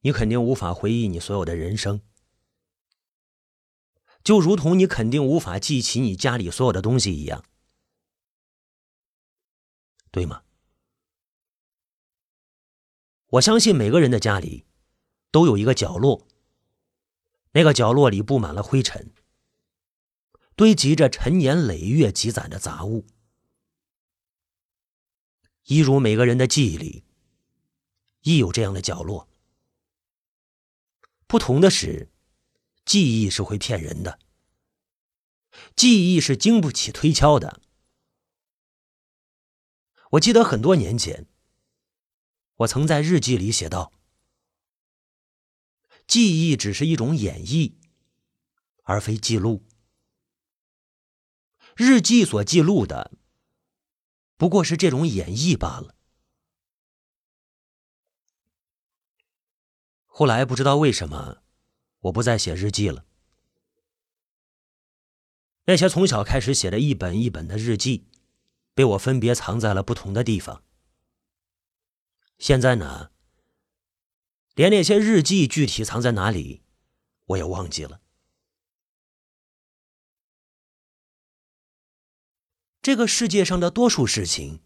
你肯定无法回忆你所有的人生，就如同你肯定无法记起你家里所有的东西一样，对吗？我相信每个人的家里都有一个角落，那个角落里布满了灰尘，堆积着陈年累月积攒的杂物，一如每个人的记忆里亦有这样的角落。不同的是，记忆是会骗人的，记忆是经不起推敲的。我记得很多年前，我曾在日记里写道：“记忆只是一种演绎，而非记录。日记所记录的，不过是这种演绎罢了。”后来不知道为什么，我不再写日记了。那些从小开始写的一本一本的日记，被我分别藏在了不同的地方。现在呢，连那些日记具体藏在哪里，我也忘记了。这个世界上的多数事情，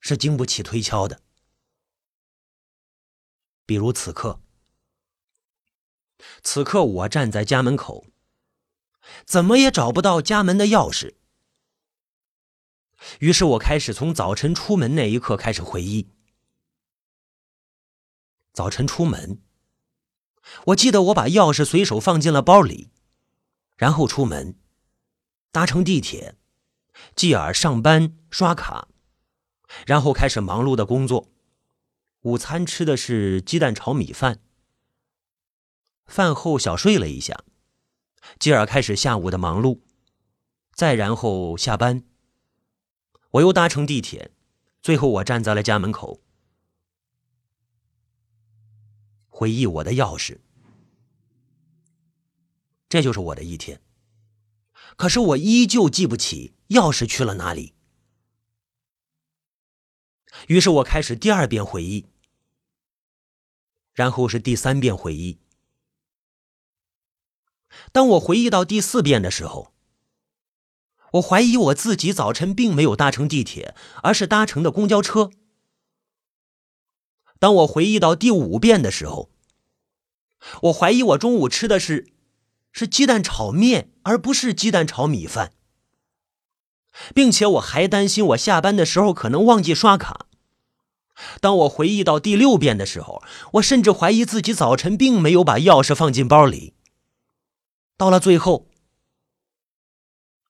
是经不起推敲的，比如此刻。此刻我站在家门口，怎么也找不到家门的钥匙。于是我开始从早晨出门那一刻开始回忆。早晨出门，我记得我把钥匙随手放进了包里，然后出门，搭乘地铁，继而上班刷卡，然后开始忙碌的工作。午餐吃的是鸡蛋炒米饭。饭后小睡了一下，继而开始下午的忙碌，再然后下班。我又搭乘地铁，最后我站在了家门口，回忆我的钥匙。这就是我的一天。可是我依旧记不起钥匙去了哪里。于是我开始第二遍回忆，然后是第三遍回忆。当我回忆到第四遍的时候，我怀疑我自己早晨并没有搭乘地铁，而是搭乘的公交车。当我回忆到第五遍的时候，我怀疑我中午吃的是是鸡蛋炒面，而不是鸡蛋炒米饭，并且我还担心我下班的时候可能忘记刷卡。当我回忆到第六遍的时候，我甚至怀疑自己早晨并没有把钥匙放进包里。到了最后，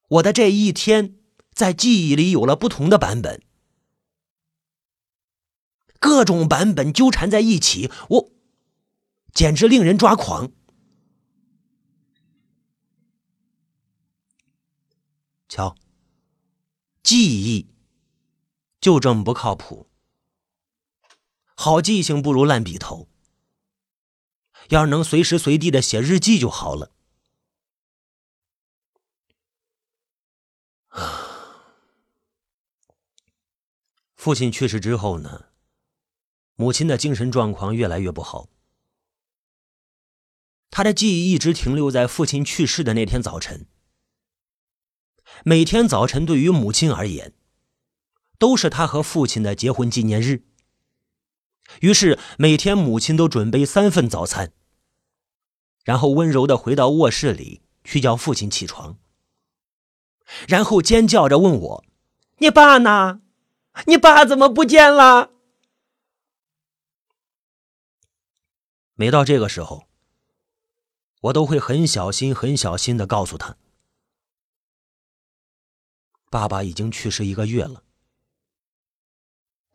我的这一天在记忆里有了不同的版本，各种版本纠缠在一起，我简直令人抓狂。瞧，记忆就这么不靠谱，好记性不如烂笔头。要是能随时随地的写日记就好了。父亲去世之后呢，母亲的精神状况越来越不好。他的记忆一直停留在父亲去世的那天早晨。每天早晨对于母亲而言，都是他和父亲的结婚纪念日。于是每天母亲都准备三份早餐，然后温柔的回到卧室里去叫父亲起床，然后尖叫着问我：“你爸呢？”你爸怎么不见了？每到这个时候，我都会很小心、很小心的告诉他：“爸爸已经去世一个月了。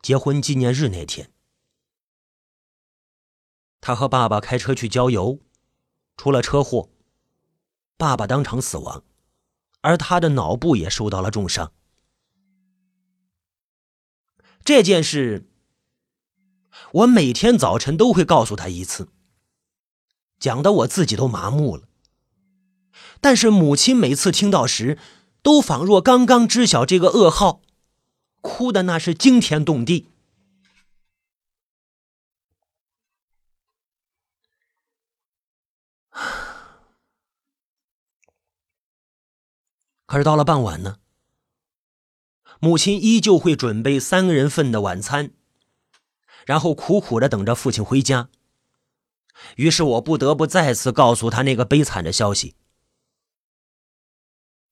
结婚纪念日那天，他和爸爸开车去郊游，出了车祸，爸爸当场死亡，而他的脑部也受到了重伤。”这件事我每天早晨都会告诉他一次讲的我自己都麻木了。但是母亲每次听到时都仿若刚刚知晓这个噩耗哭的那是惊天动地。可是到了傍晚呢？母亲依旧会准备三个人份的晚餐，然后苦苦的等着父亲回家。于是我不得不再次告诉他那个悲惨的消息。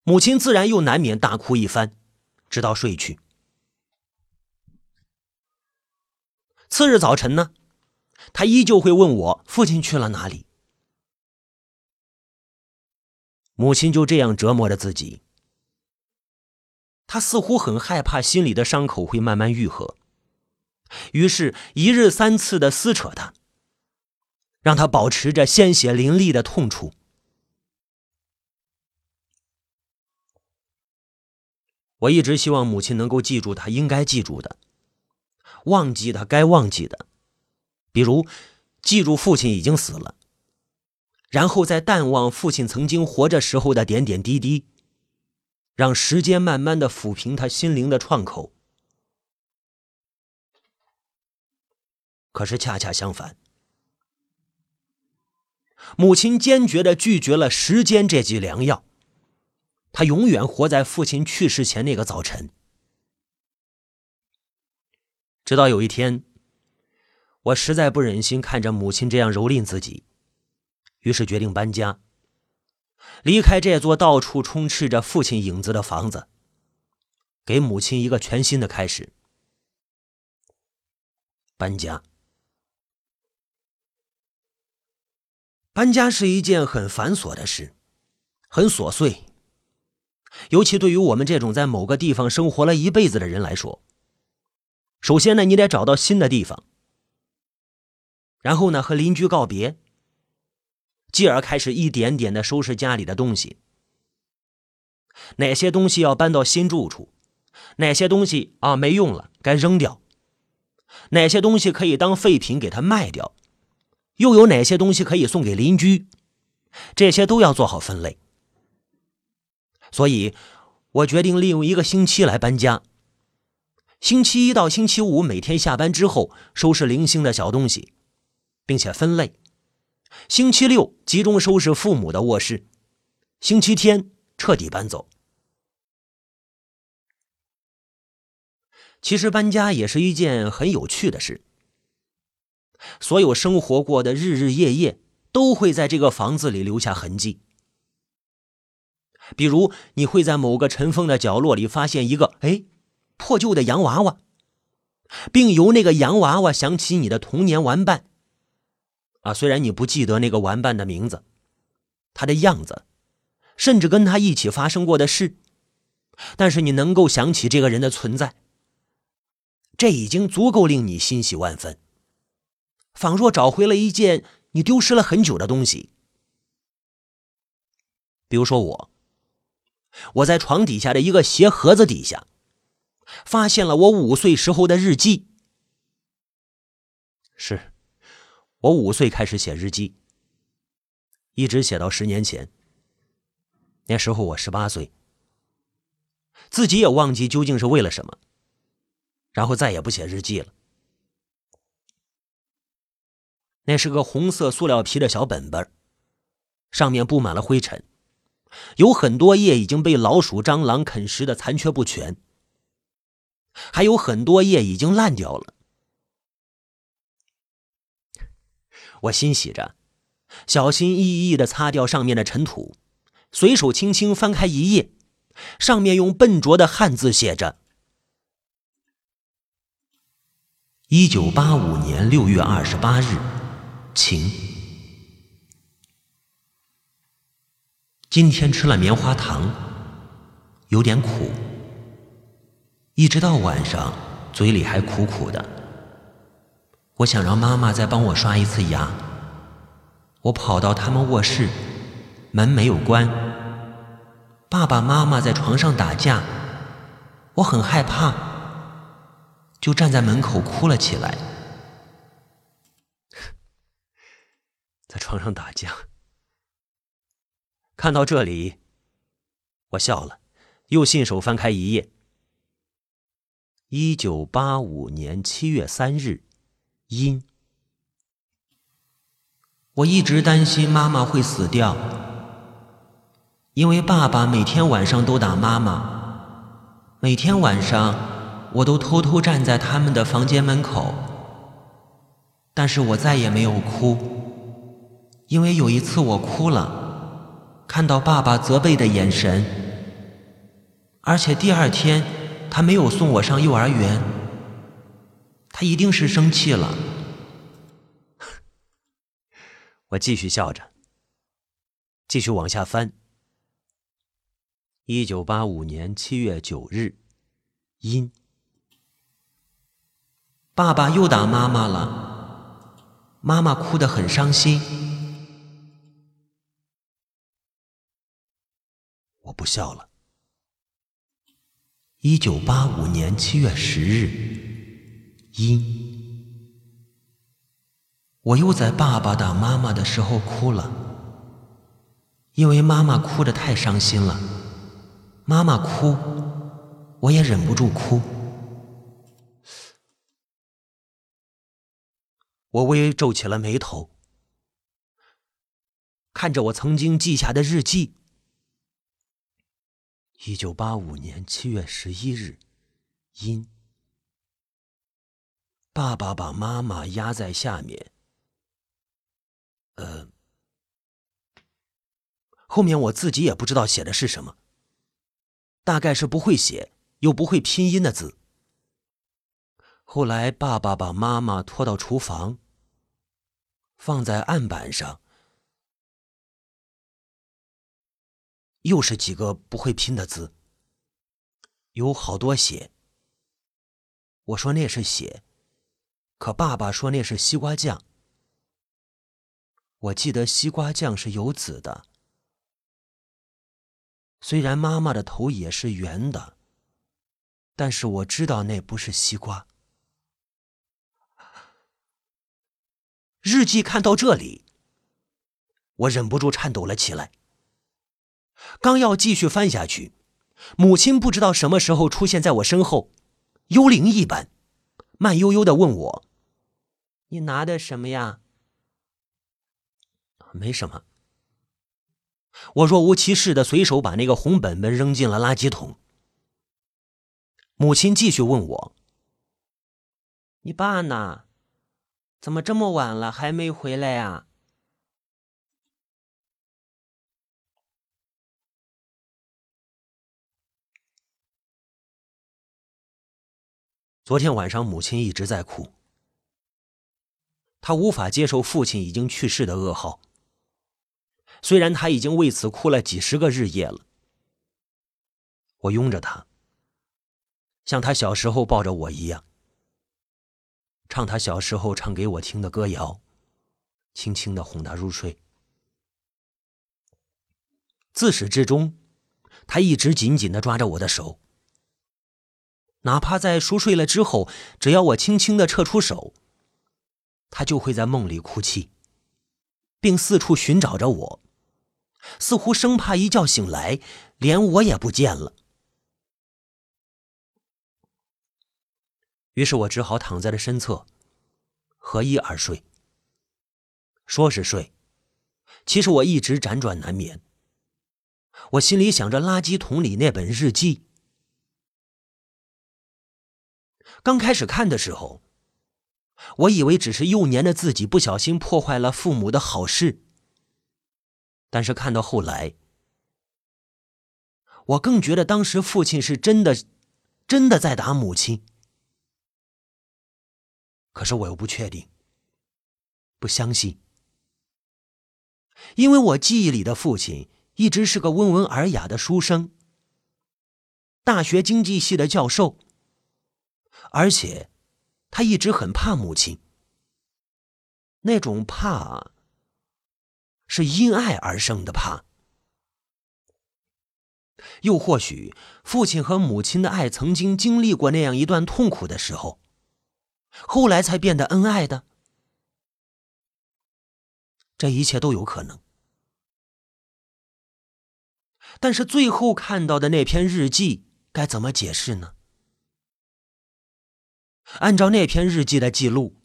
母亲自然又难免大哭一番，直到睡去。次日早晨呢，他依旧会问我父亲去了哪里。母亲就这样折磨着自己。他似乎很害怕心里的伤口会慢慢愈合，于是，一日三次的撕扯他，让他保持着鲜血淋漓的痛楚。我一直希望母亲能够记住他应该记住的，忘记他该忘记的，比如记住父亲已经死了，然后再淡忘父亲曾经活着时候的点点滴滴，让时间慢慢的抚平他心灵的创口。可是恰恰相反，母亲坚决的拒绝了时间这剂良药。他永远活在父亲去世前那个早晨，直到有一天，我实在不忍心看着母亲这样蹂躏自己，于是决定搬家，离开这座到处充斥着父亲影子的房子，给母亲一个全新的开始。搬家，搬家是一件很繁琐的事，很琐碎。尤其对于我们这种在某个地方生活了一辈子的人来说，首先呢，你得找到新的地方，然后呢，和邻居告别，继而开始一点点的收拾家里的东西。哪些东西要搬到新住处？哪些东西啊没用了该扔掉？哪些东西可以当废品给它卖掉？又有哪些东西可以送给邻居？这些都要做好分类。所以，我决定利用一个星期来搬家。星期一到星期五每天下班之后收拾零星的小东西，并且分类。星期六集中收拾父母的卧室，星期天彻底搬走。其实搬家也是一件很有趣的事。所有生活过的日日夜夜，都会在这个房子里留下痕迹。比如，你会在某个尘封的角落里发现一个哎破旧的洋娃娃，并由那个洋娃娃想起你的童年玩伴。啊，虽然你不记得那个玩伴的名字、他的样子，甚至跟他一起发生过的事，但是你能够想起这个人的存在，这已经足够令你欣喜万分，仿若找回了一件你丢失了很久的东西。比如说我。我在床底下的一个鞋盒子底下，发现了我五岁时候的日记。是，我五岁开始写日记，一直写到十年前。那时候我十八岁，自己也忘记究竟是为了什么，然后再也不写日记了。那是个红色塑料皮的小本本，上面布满了灰尘。有很多页已经被老鼠、蟑螂啃食的残缺不全，还有很多页已经烂掉了。我欣喜着，小心翼翼的擦掉上面的尘土，随手轻轻翻开一页，上面用笨拙的汉字写着：“一九八五年六月二十八日，晴。”今天吃了棉花糖，有点苦，一直到晚上嘴里还苦苦的。我想让妈妈再帮我刷一次牙。我跑到他们卧室，门没有关。爸爸妈妈在床上打架，我很害怕，就站在门口哭了起来。在床上打架。看到这里，我笑了，又信手翻开一页。一九八五年七月三日，阴。我一直担心妈妈会死掉，因为爸爸每天晚上都打妈妈，每天晚上我都偷偷站在他们的房间门口，但是我再也没有哭，因为有一次我哭了，看到爸爸责备的眼神，而且第二天他没有送我上幼儿园，他一定是生气了。我继续笑着，继续往下翻。一九八五年七月九日，阴。爸爸又打妈妈了，妈妈哭得很伤心。我不笑了。一九八五年七月十日，阴。我又在爸爸打妈妈的时候哭了，因为妈妈哭得太伤心了。妈妈哭，我也忍不住哭。我微微皱起了眉头，看着我曾经记下的日记。一九八五年七月十一日，阴。爸爸把妈妈压在下面。呃，后面我自己也不知道写的是什么。大概是不会写又不会拼音的字。后来，爸爸把妈妈拖到厨房，放在案板上，又是几个不会拼的字，有好多血。我说那是血，可爸爸说那是西瓜酱。我记得西瓜酱是有籽的。虽然妈妈的头也是圆的，但是我知道那不是西瓜。日记看到这里，我忍不住颤抖了起来。刚要继续翻下去，母亲不知道什么时候出现在我身后，幽灵一般，慢悠悠的问我：“你拿的什么呀？”“没什么。”我若无其事的随手把那个红本本扔进了垃圾桶。母亲继续问我：“你爸呢？怎么这么晚了还没回来呀？”昨天晚上母亲一直在哭，他无法接受父亲已经去世的噩耗。虽然他已经为此哭了几十个日夜了，我拥着他，像他小时候抱着我一样，唱他小时候唱给我听的歌谣，轻轻的哄他入睡。自始至终，他一直紧紧的抓着我的手，哪怕在熟睡了之后，只要我轻轻的撤出手，他就会在梦里哭泣，并四处寻找着我。似乎生怕一觉醒来，连我也不见了。于是我只好躺在了身侧，合衣而睡。说是睡，其实我一直辗转难眠。我心里想着垃圾桶里那本日记。刚开始看的时候，我以为只是幼年的自己不小心破坏了父母的好事。但是看到后来，我更觉得当时父亲是真的，真的在打母亲。可是我又不确定，不相信，因为我记忆里的父亲一直是个温文尔雅的书生，大学经济系的教授，而且他一直很怕母亲，那种怕。是因爱而生的怕，又或许父亲和母亲的爱曾经经历过那样一段痛苦的时候，后来才变得恩爱的。这一切都有可能。但是最后看到的那篇日记该怎么解释呢？按照那篇日记的记录，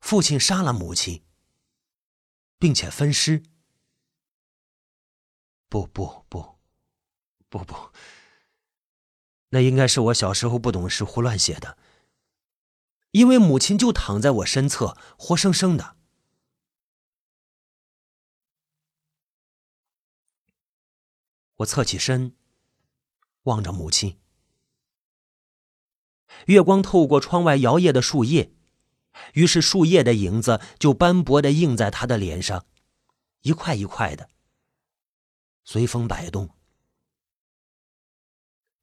父亲杀了母亲。并且分尸，不不不，不不，那应该是我小时候不懂事胡乱写的。因为母亲就躺在我身侧，活生生的。我侧起身，望着母亲。月光透过窗外摇曳的树叶，于是树叶的影子就斑驳的映在他的脸上，一块一块的，随风摆动。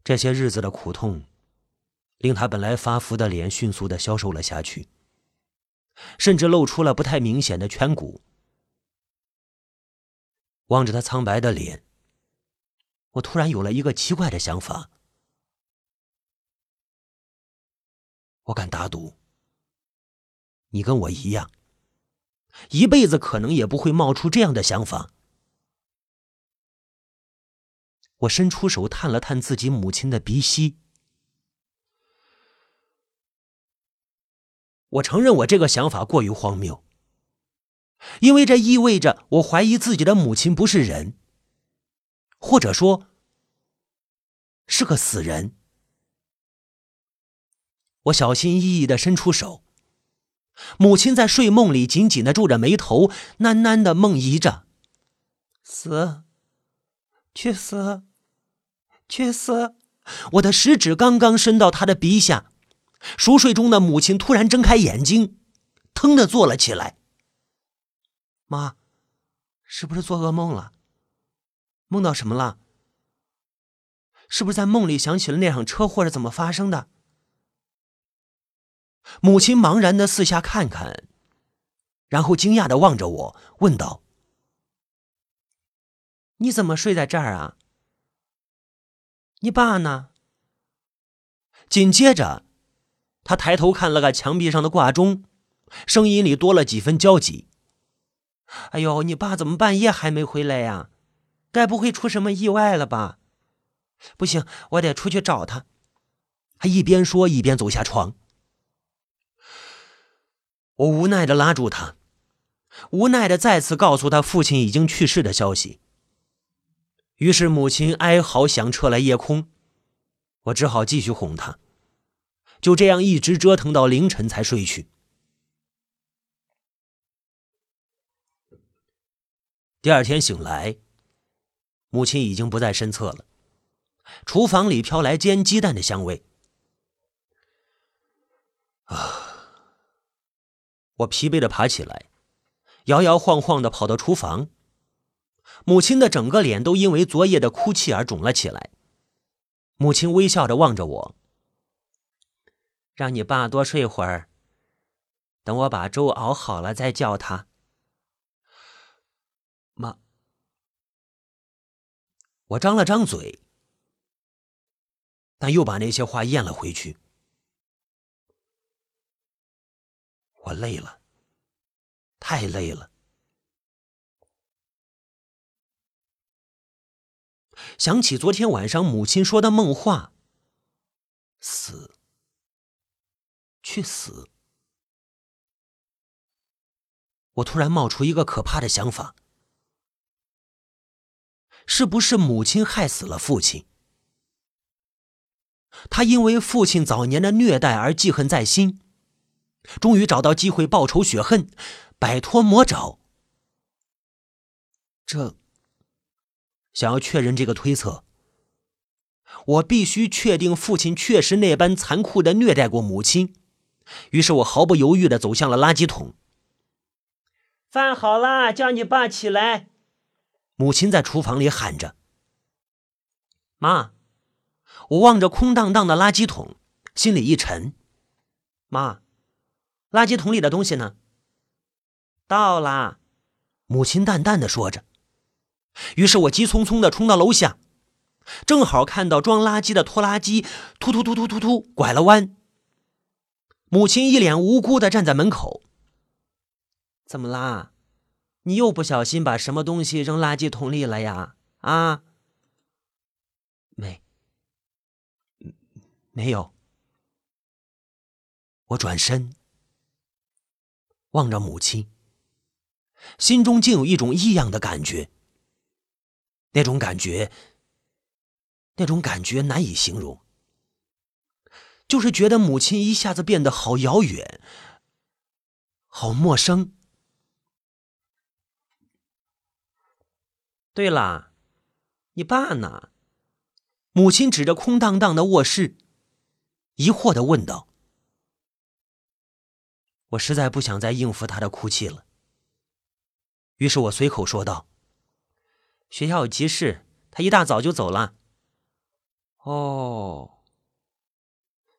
这些日子的苦痛。令他本来发福的脸迅速的消瘦了下去，甚至露出了不太明显的颧骨。望着他苍白的脸，我突然有了一个奇怪的想法。我敢打赌，你跟我一样，一辈子可能也不会冒出这样的想法。我伸出手探了探自己母亲的鼻息。我承认，我这个想法过于荒谬，因为这意味着我怀疑自己的母亲不是人，或者说是个死人。我小心翼翼的伸出手，母亲在睡梦里紧紧的皱着眉头，喃喃的梦遗着：“死，去死，去死。”我的食指刚刚伸到她的鼻下。熟睡中的母亲突然睁开眼睛，腾的坐了起来。妈，是不是做噩梦了？梦到什么了？是不是在梦里想起了那场车祸是怎么发生的？母亲茫然的四下看看，然后惊讶的望着我，问道：“你怎么睡在这儿啊？你爸呢？”紧接着。他抬头看了看墙壁上的挂钟，声音里多了几分焦急。“哎呦，你爸怎么半夜还没回来呀？该不会出什么意外了吧？不行，我得出去找他。”他一边说一边走下床。我无奈的拉住他，无奈的再次告诉他父亲已经去世的消息。于是母亲哀嚎响彻了夜空，我只好继续哄他。就这样一直折腾到凌晨才睡去。第二天醒来，母亲已经不在身侧了，厨房里飘来煎鸡蛋的香味。啊！我疲惫的爬起来，摇摇晃晃的跑到厨房，母亲的整个脸都因为昨夜的哭泣而肿了起来。母亲微笑着望着我。让你爸多睡会儿。等我把粥熬好了再叫他。妈，我张了张嘴，但又把那些话咽了回去。我累了，太累了。想起昨天晚上母亲说的梦话，死。去死！我突然冒出一个可怕的想法：是不是母亲害死了父亲？他因为父亲早年的虐待而记恨在心，终于找到机会报仇雪恨，摆脱魔爪。这……想要确认这个推测，我必须确定父亲确实那般残酷的虐待过母亲。于是我毫不犹豫的走向了垃圾桶。饭好了，叫你爸起来。母亲在厨房里喊着：“妈！”我望着空荡荡的垃圾桶，心里一沉。妈，垃圾桶里的东西呢？到啦，母亲淡淡的说着。于是我急匆匆的冲到楼下，正好看到装垃圾的拖拉机突突突突突突拐了弯。母亲一脸无辜的站在门口。怎么啦？你又不小心把什么东西扔垃圾桶里了呀？啊？没，没有。我转身望着母亲，心中竟有一种异样的感觉。那种感觉，那种感觉难以形容。就是觉得母亲一下子变得好遥远，好陌生。对了，你爸呢？母亲指着空荡荡的卧室，疑惑的问道。我实在不想再应付他的哭泣了，于是我随口说道：“学校有急事，他一大早就走了。”哦。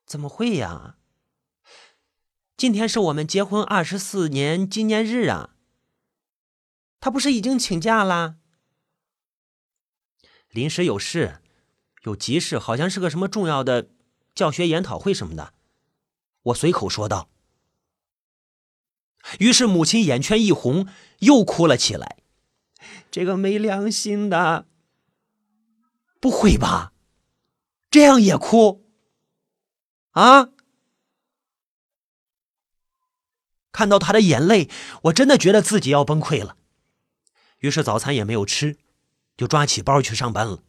怎么会呀？今天是我们结婚二十四年纪念日啊！他不是已经请假啦？临时有事，有急事，好像是个什么重要的教学研讨会什么的。我随口说道。于是母亲眼圈一红，又哭了起来。这个没良心的！不会吧？这样也哭？啊！看到他的眼泪，我真的觉得自己要崩溃了。于是早餐也没有吃，就抓起包去上班了。